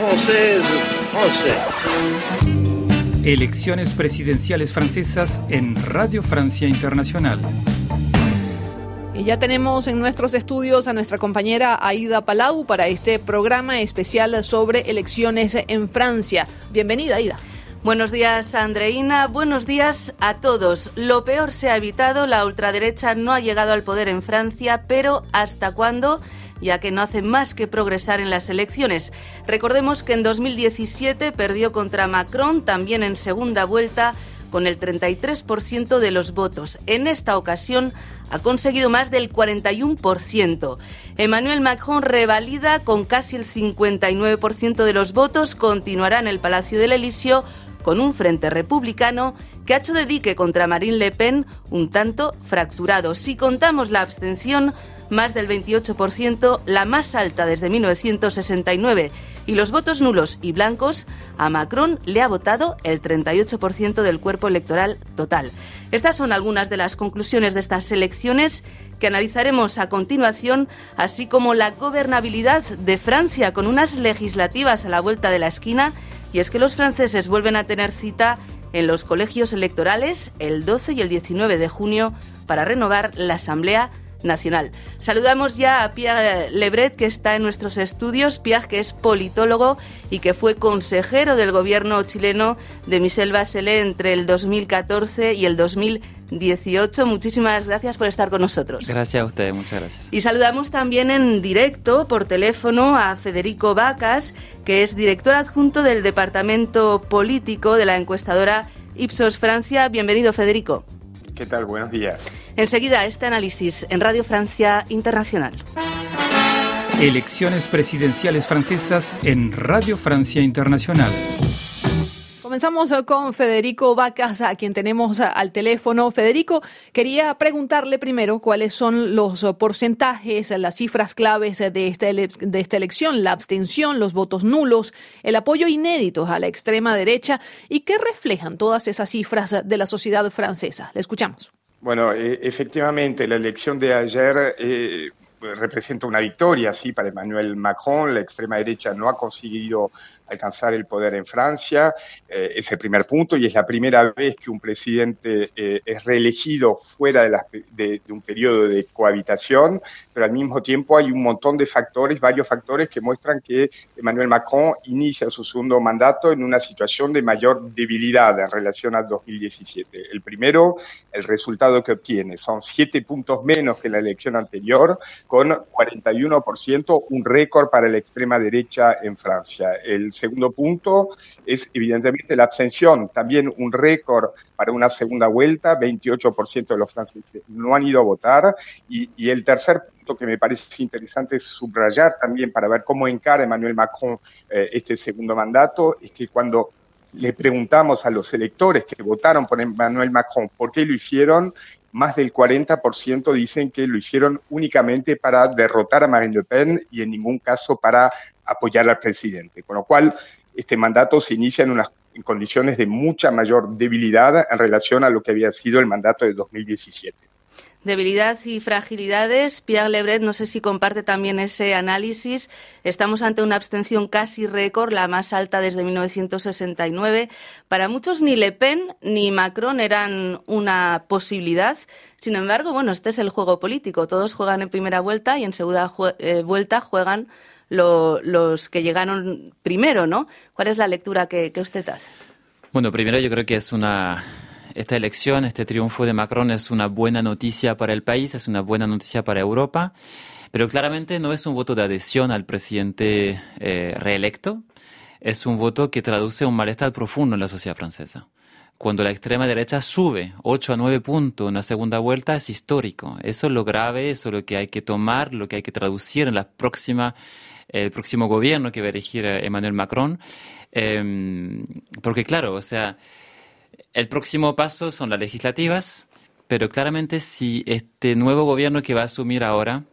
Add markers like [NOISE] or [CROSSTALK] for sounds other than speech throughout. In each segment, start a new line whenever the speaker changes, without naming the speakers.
française, français.
Elecciones presidenciales francesas en Radio Francia Internacional.
Y ya tenemos en nuestros estudios a nuestra compañera Aida Palau para este programa especial sobre elecciones en Francia. Bienvenida, Aida.
Buenos días, Andreina. Buenos días a todos. Lo peor se ha evitado. La ultraderecha no ha llegado al poder en Francia, pero ¿hasta cuándo? Ya que no hace más que progresar en las elecciones. Recordemos que en 2017 perdió contra Macron, también en segunda vuelta, con el 33% de los votos. En esta ocasión ha conseguido más del 41%. Emmanuel Macron revalida con casi el 59% de los votos, continuará en el Palacio del Elíseo con un frente republicano que ha hecho de dique contra Marine Le Pen un tanto fracturado. Si contamos la abstención, más del 28%, la más alta desde 1969 y los votos nulos y blancos, a Macron le ha votado el 38% del cuerpo electoral total. Estas son algunas de las conclusiones de estas elecciones que analizaremos a continuación, así como la gobernabilidad de Francia con unas legislativas a la vuelta de la esquina. Y es que los franceses vuelven a tener cita en los colegios electorales el 12 y el 19 de junio para renovar la Asamblea nacional. Saludamos ya a Pierre Lebret, que está en nuestros estudios. Pierre, que es politólogo y que fue consejero del gobierno chileno de Michel Bachelet entre el 2014 y el 2018. Muchísimas gracias por estar con nosotros.
Gracias a ustedes, muchas gracias.
Y saludamos también en directo por teléfono a Federico Vacas, que es director adjunto del Departamento Político de la encuestadora Ipsos Francia. Bienvenido, Federico.
¿Qué tal? Buenos días.
Enseguida este análisis en Radio Francia Internacional.
Elecciones presidenciales francesas en Radio Francia Internacional.
Comenzamos eh, con Federico Vacas, a quien tenemos eh, al teléfono. Federico, quería preguntarle primero cuáles son los eh, porcentajes, las cifras claves de esta, de esta elección, la abstención, los votos nulos, el apoyo inédito a la extrema derecha y qué reflejan todas esas cifras de la sociedad francesa. Le escuchamos.
Bueno, efectivamente, la elección de ayer representa una victoria, sí, para Emmanuel Macron. La extrema derecha no ha conseguido alcanzar el poder en Francia, eh, es el primer punto, y es la primera vez que un presidente eh, es reelegido fuera de, un periodo de cohabitación, pero al mismo tiempo hay un montón de factores, varios factores que muestran que Emmanuel Macron inicia su segundo mandato en una situación de mayor debilidad en relación al 2017. El primero, el resultado que obtiene, son siete puntos menos que la elección anterior, con 41%, un récord para la extrema derecha en Francia. El segundo punto es evidentemente la abstención, también un récord para una segunda vuelta, 28% de los franceses no han ido a votar. Y, el tercer punto que me parece interesante subrayar también para ver cómo encara Emmanuel Macron eh, este segundo mandato, es que cuando le preguntamos a los electores que votaron por Emmanuel Macron por qué lo hicieron, más del 40% dicen que lo hicieron únicamente para derrotar a Marine Le Pen y en ningún caso para apoyar al presidente. Con lo cual, este mandato se inicia en unas en condiciones de mucha mayor debilidad en relación a lo que había sido el mandato de 2017.
Debilidad y fragilidades. Pierre Lebret, no sé si comparte también ese análisis. Estamos ante una abstención casi récord, la más alta desde 1969. Para muchos ni Le Pen ni Macron eran una posibilidad. Sin embargo, bueno, este es el juego político. Todos juegan en primera vuelta y en segunda eh, vuelta juegan los que llegaron primero, ¿no? ¿Cuál es la lectura que usted hace?
Bueno, primero yo creo que es una esta elección, este triunfo de Macron es una buena noticia para el país, es una buena noticia para Europa, pero claramente no es un voto de adhesión al presidente eh, reelecto, es un voto que traduce un malestar profundo en la sociedad francesa. Cuando la extrema derecha sube 8 a 9 puntos en la segunda vuelta es histórico. Eso es lo grave, eso es lo que hay que tomar, lo que hay que traducir en la próxima, el próximo gobierno que va a elegir Emmanuel Macron. Em, porque claro, o sea, el próximo paso son las legislativas, pero claramente si este nuevo gobierno que va a asumir ahora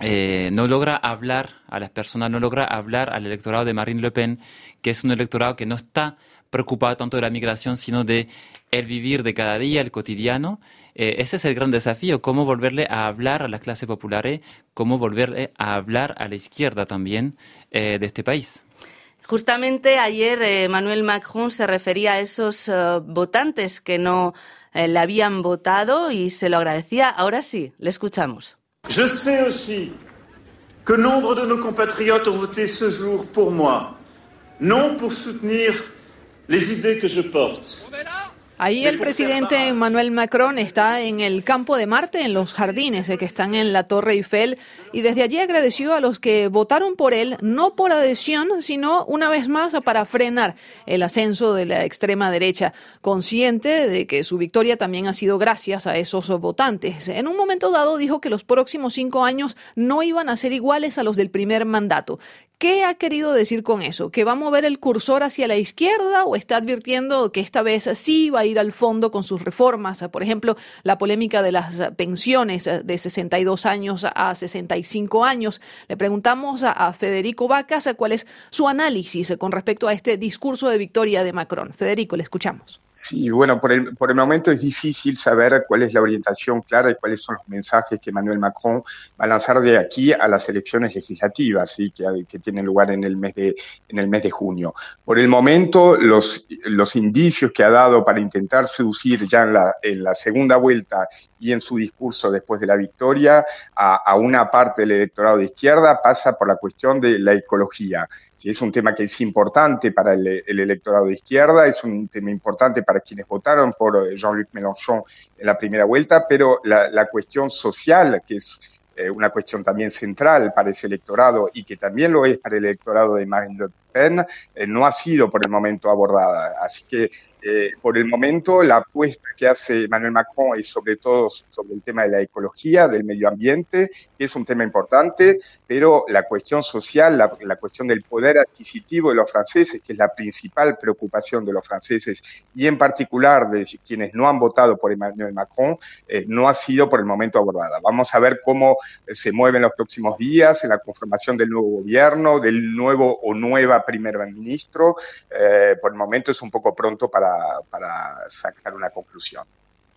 eh, no logra hablar a las personas, no logra hablar al electorado de Marine Le Pen, que es un electorado que no está preocupado tanto de la migración, sino de el vivir de cada día, el cotidiano. Eh, ese es el gran desafío, cómo volverle a hablar a las clases populares, cómo volverle a hablar a la izquierda también eh, de este país.
Justamente ayer Emmanuel Macron se refería a esos votantes que no le habían votado y se lo agradecía. Ahora sí, le escuchamos.
Je sais aussi que nombre de nos compatriotes ont voté ce jour pour moi, non pour soutenir les idées que je porte.
Ahí el presidente Emmanuel Macron está en el campo de Marte, en los jardines eh, que están en la Torre Eiffel, y desde allí agradeció a los que votaron por él, no por adhesión, sino una vez más para frenar el ascenso de la extrema derecha, consciente de que su victoria también ha sido gracias a esos votantes. En un momento dado dijo que los próximos cinco años no iban a ser iguales a los del primer mandato, ¿Qué ha querido decir con eso? ¿Que va a mover el cursor hacia la izquierda o está advirtiendo que esta vez sí va a ir al fondo con sus reformas? Por ejemplo, la polémica de las pensiones de 62 años a 65 años. Le preguntamos a Federico Vacas cuál es su análisis con respecto a este discurso de victoria de Macron. Federico, le escuchamos.
Sí, bueno, por el, por el momento es difícil saber cuál es la orientación clara y cuáles son los mensajes que Emmanuel Macron va a lanzar de aquí a las elecciones legislativas, ¿sí? que, que tienen lugar en el mes de, en el mes de junio. Por el momento, los, los indicios que ha dado para intentar seducir ya en la, en la segunda vuelta y en su discurso después de la victoria a, a una parte del electorado de izquierda pasa por la cuestión de la ecología. Sí, es un tema que es importante para el, el, electorado de izquierda, es un tema importante para quienes votaron por Jean-Luc Mélenchon en la primera vuelta, pero la, la cuestión social, que es eh, una cuestión también central para ese electorado y que también lo es para el electorado de Marine Eh, no ha sido por el momento abordada. Así que eh, por el momento, la apuesta que hace Emmanuel Macron es sobre todo sobre el tema de la ecología, del medio ambiente, que es un tema importante, pero la cuestión social, la, cuestión del poder adquisitivo de los franceses, que es la principal preocupación de los franceses y en particular de quienes no han votado por Emmanuel Macron, eh, no ha sido por el momento abordada. Vamos a ver cómo se mueven los próximos días en la conformación del nuevo gobierno, del nuevo o nueva primer ministro. Eh, por el momento es un poco pronto para para, sacar una conclusión.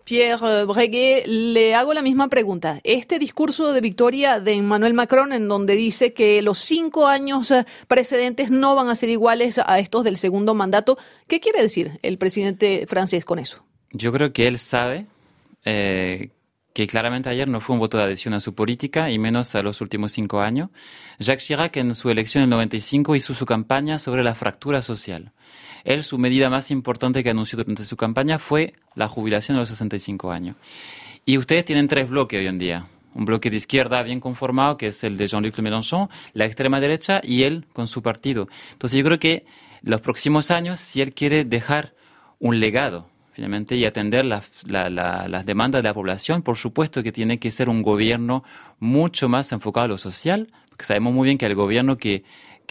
Pierre Breguet, le hago la misma pregunta. Este discurso de victoria de Emmanuel Macron, en donde dice que los cinco años eh, precedentes no van a ser iguales a estos del segundo mandato, ¿qué quiere decir el presidente francés con eso?
Yo creo que él sabe eh, que claramente ayer no fue un voto de adhesión a su política y menos a los últimos cinco años. Jacques Chirac en su elección en el 95 hizo su campaña sobre la fractura social. Él, su medida más importante que anunció durante su campaña fue la jubilación a los 65 años. Y ustedes tienen tres bloques hoy en día. Un bloque de izquierda bien conformado, que es el de Jean-Luc Mélenchon, la extrema derecha y él con su partido. Entonces yo creo que los próximos años, si él quiere dejar un legado y atender las demandas de la población, por supuesto que tiene que ser un gobierno mucho más enfocado a lo social, porque sabemos muy bien que el gobierno que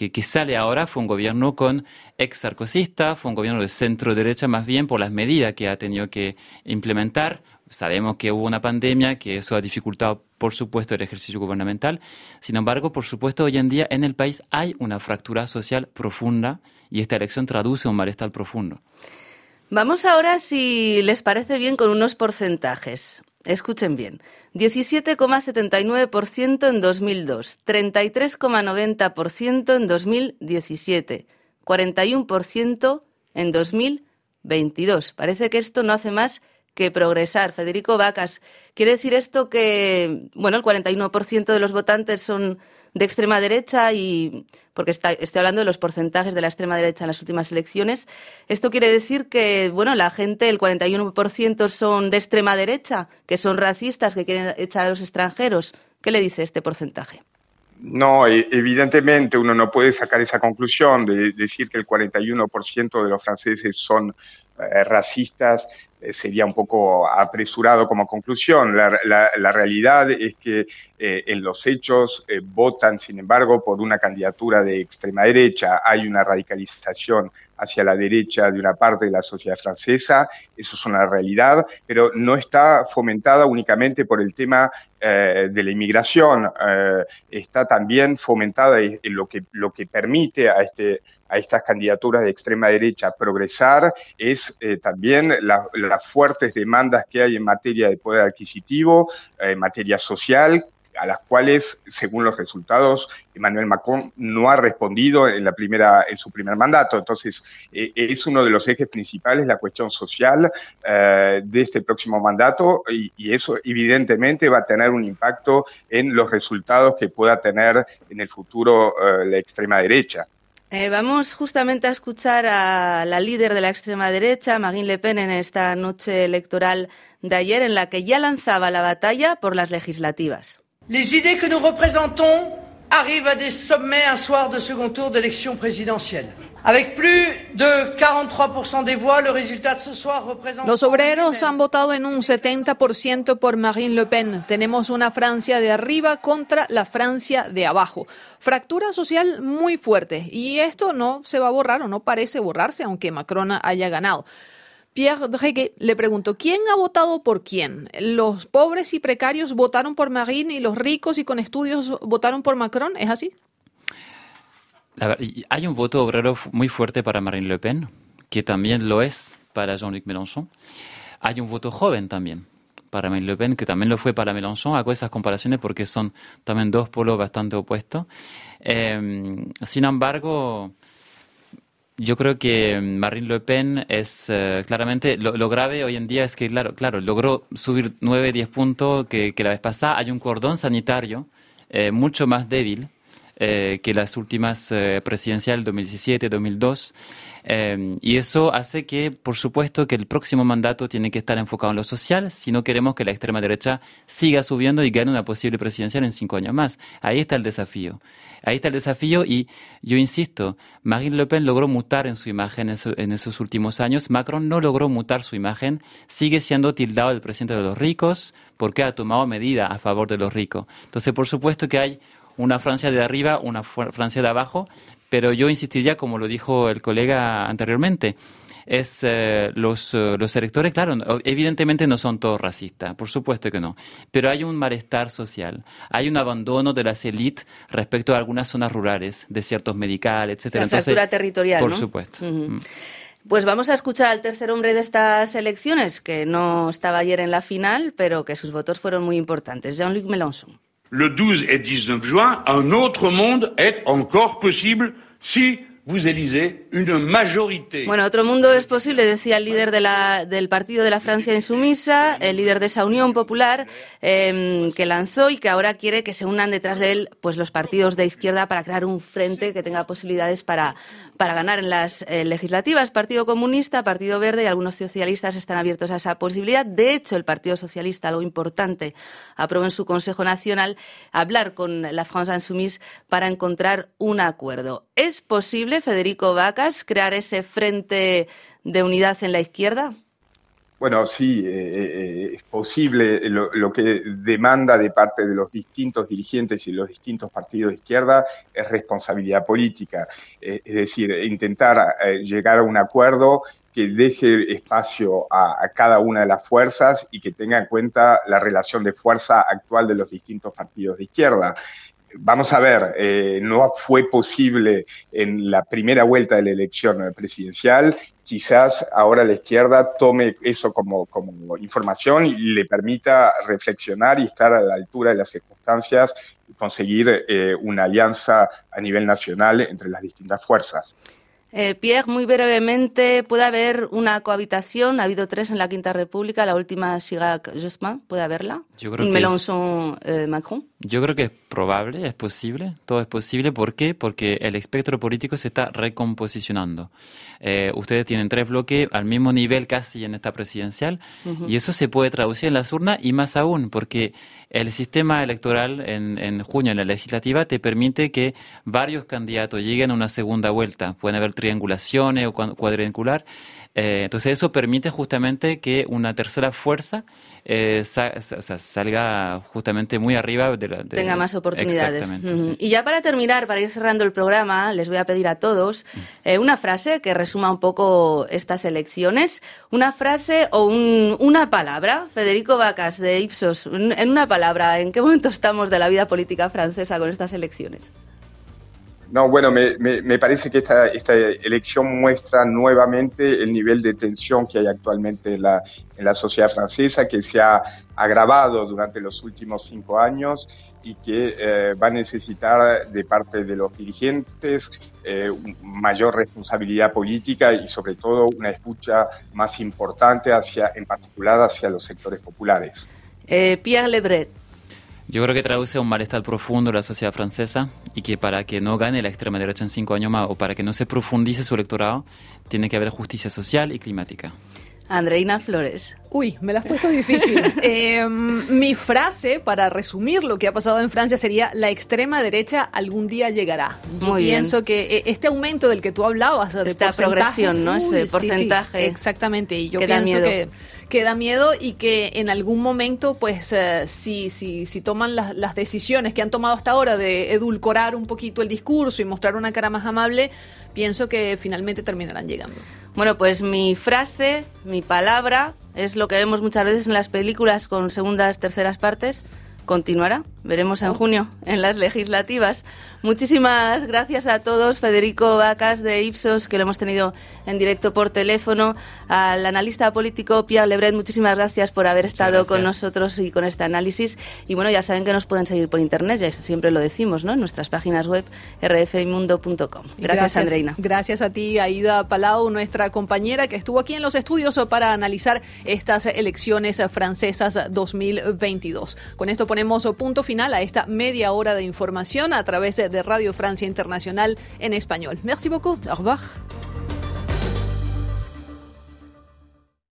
que, sale ahora fue un gobierno con ex sarcosista, fue un gobierno de centro derecha más bien por las medidas que ha tenido que implementar. Sabemos que hubo una pandemia, que eso ha dificultado, por supuesto, el ejercicio gubernamental. Sin embargo, por supuesto, hoy en día en el país hay una fractura social profunda y esta elección traduce un malestar profundo.
Vamos ahora, si les parece bien, con unos porcentajes. Escuchen bien. 17,79% en 2002, 33,90% en 2017, 41% en 2022. Parece que esto no hace más que progresar. Federico Vacas, ¿quiere decir esto que, bueno, el 41% de los votantes son de extrema derecha y porque está, estoy hablando de los porcentajes de la extrema derecha en las últimas elecciones. Esto quiere decir que, bueno, la gente, el 41% son de extrema derecha, que son racistas, que quieren echar a los extranjeros. ¿Qué le dice este porcentaje?
No, e, evidentemente uno no puede sacar esa conclusión de decir que el 41% de los franceses son eh, racistas sería un poco apresurado como conclusión. La, la, realidad es que eh, en los hechos eh, votan, sin embargo, por una candidatura de extrema derecha. Hay una radicalización hacia la derecha de una parte de la sociedad francesa, eso es una realidad, pero no está fomentada únicamente por el tema eh, de la inmigración, eh, está también fomentada en lo que, lo que permite a, este, a estas candidaturas de extrema derecha progresar, es eh, también la, las fuertes demandas que hay en materia de poder adquisitivo, en materia social, a las cuales, según los resultados, Emmanuel Macron no ha respondido en, la primera, en su primer mandato. Entonces, eh, es uno de los ejes principales la cuestión social eh, de este próximo mandato y, y, eso evidentemente va a tener un impacto en los resultados que pueda tener en el futuro eh, la extrema derecha.
Eh, vamos justamente a escuchar a la líder de la extrema derecha, Marine Le Pen, en esta noche electoral de ayer, en la que ya lanzaba la batalla por las legislativas.
Les idées que nous représentons arrivent à des sommets un soir de second tour d'élection présidentielle. Avec plus de 43% des voix, le résultat de ce soir représente...
Los obreros han votado en un 70% por Marine Le Pen. Tenemos una Francia de arriba contra la Francia de abajo. Fractura social muy fuerte y esto no se va a borrar o no parece borrarse aunque Macron haya ganado. Pierre Breguet le preguntó, ¿quién ha votado por quién? ¿Los pobres y precarios votaron por Marine y los ricos y con estudios votaron por Macron? ¿Es así?
Hay un voto obrero muy fuerte para Marine Le Pen, que también lo es para Jean-Luc Mélenchon. Hay un voto joven también para Marine Le Pen, que también lo fue para Mélenchon. Hago esas comparaciones porque son también dos polos bastante opuestos. Eh, sin embargo, yo creo que Marine Le Pen es eh, claramente lo, grave hoy en día es que claro claro logró subir 9 10 puntos que, que la vez pasada hay un cordón sanitario eh, mucho más débil eh, que las últimas eh, presidenciales 2017-2002. Eh, y eso hace que, por supuesto, que el próximo mandato tiene que estar enfocado en lo social si no queremos que la extrema derecha siga subiendo y gane una posible presidencial en cinco años más. Ahí está el desafío. Ahí está el desafío y yo insisto, Marine Le Pen logró mutar en su imagen en, esos últimos años. Macron no logró mutar su imagen. Sigue siendo tildado el presidente de los ricos porque ha tomado medidas a favor de los ricos. Entonces, por supuesto que hay una Francia de arriba, una Francia de abajo, pero yo insistiría, como lo dijo el colega anteriormente, es eh, los, eh, los electores, claro, evidentemente no son todos racistas, por supuesto que no, pero hay un malestar social, hay un abandono de las élites respecto a algunas zonas rurales, desiertos medicales, etcétera.
La fractura territorial,
Por supuesto. Mm.
Pues vamos a escuchar al tercer hombre de estas elecciones, que no estaba ayer en la final, pero que sus votos fueron muy importantes, Jean-Luc Mélenchon.
Le 12 et 19 juin, un autre monde est encore possible si vous élisez une majorité.
Bueno, otro mundo es posible, decía el líder del partido de la Francia insumisa, el líder de esa Unión Popular eh, que lanzó y que ahora quiere que se unan detrás de él pues los partidos de izquierda para crear un frente que tenga posibilidades para, para ganar en las eh, legislativas. Partido Comunista, Partido Verde y algunos socialistas están abiertos a esa posibilidad. De hecho, el Partido Socialista, algo importante, aprobó en su Consejo Nacional hablar con la France Insoumise para encontrar un acuerdo. ¿Es posible Federico Vacas, crear ese frente de unidad en la izquierda?
Bueno, sí, eh, eh, es posible. Lo, que demanda de parte de los distintos dirigentes y los distintos partidos de izquierda es responsabilidad política. Eh, es decir, intentar llegar a un acuerdo que deje espacio a, cada una de las fuerzas y que tenga en cuenta la relación de fuerza actual de los distintos partidos de izquierda. Vamos a ver, eh, no fue posible en la primera vuelta de la elección presidencial. Quizás ahora la izquierda tome eso como, como información y le permita reflexionar y estar a la altura de las circunstancias y conseguir eh, una alianza a nivel nacional entre las distintas fuerzas.
Eh, Pierre, muy brevemente, ¿puede haber una cohabitación? Ha habido tres en la Quinta República, la última Chirac-Jospin, ¿puede haberla?
Yo creo
Mélenchon-Macron.
Yo creo que es probable, es posible, todo es posible. ¿Por qué? Porque el espectro político se está recomposicionando. Eh, ustedes tienen tres bloques al mismo nivel casi en esta presidencial y eso se puede traducir en las urnas y más aún, porque el sistema electoral en, en, junio en la legislativa te permite que varios candidatos lleguen a una segunda vuelta. Pueden haber triangulaciones o cuadrangular. Eh, entonces eso permite justamente que una tercera fuerza eh, salga justamente muy arriba de la...
Tenga más oportunidades. Y ya para terminar, para ir cerrando el programa, les voy a pedir a todos eh, una frase que resuma un poco estas elecciones. Una frase o una palabra, Federico Vacas de Ipsos, en una palabra, ¿en qué momento estamos de la vida política francesa con estas elecciones?
No, bueno, me, me, parece que esta, esta, elección muestra nuevamente el nivel de tensión que hay actualmente en la, en la sociedad francesa, que se ha agravado durante los últimos cinco años y que eh, va a necesitar de parte de los dirigentes eh, mayor responsabilidad política y sobre todo una escucha más importante hacia, en particular hacia los sectores populares.
Eh, Pierre Lebret.
Yo creo que traduce un malestar profundo de la sociedad francesa y que para que no gane la extrema derecha en cinco años más o para que no se profundice su electorado, tiene que haber justicia social y climática.
Andreina Flores.
Uy, me la has puesto difícil. [LAUGHS] Em, mi frase para resumir lo que ha pasado en Francia sería la extrema derecha algún día llegará. Yo
Muy bien.
pienso que eh, este aumento del que tú hablabas de
Esta progresión, ¿no? Ese
uy, sí, sí,
porcentaje
exactamente. Y yo
que
pienso
miedo.
que, que da miedo y que en algún momento, pues, eh, si, si, si toman las, las decisiones que han tomado hasta ahora de edulcorar un poquito el discurso y mostrar una cara más amable, pienso que finalmente terminarán llegando.
Bueno, pues mi frase, mi palabra, es lo que vemos muchas veces en las películas con segundas, terceras partes. Continuará, veremos en junio en las legislativas. Muchísimas gracias a todos. Federico Vacas de Ipsos, que lo hemos tenido en directo por teléfono. Al analista político Pierre Lebret, muchísimas gracias por haber estado
gracias.
con nosotros y con este análisis. Y bueno, ya saben que nos pueden seguir por internet, ya siempre lo decimos, ¿no? En nuestras páginas web rfimundo.com. Gracias, Andreina.
Gracias a ti, Aida Palau, nuestra compañera que estuvo aquí en los estudios para analizar estas elecciones francesas 2022. Con esto ponemos punto final a esta media hora de información a través de Radio Francia Internacional en español. Merci beaucoup. Au revoir.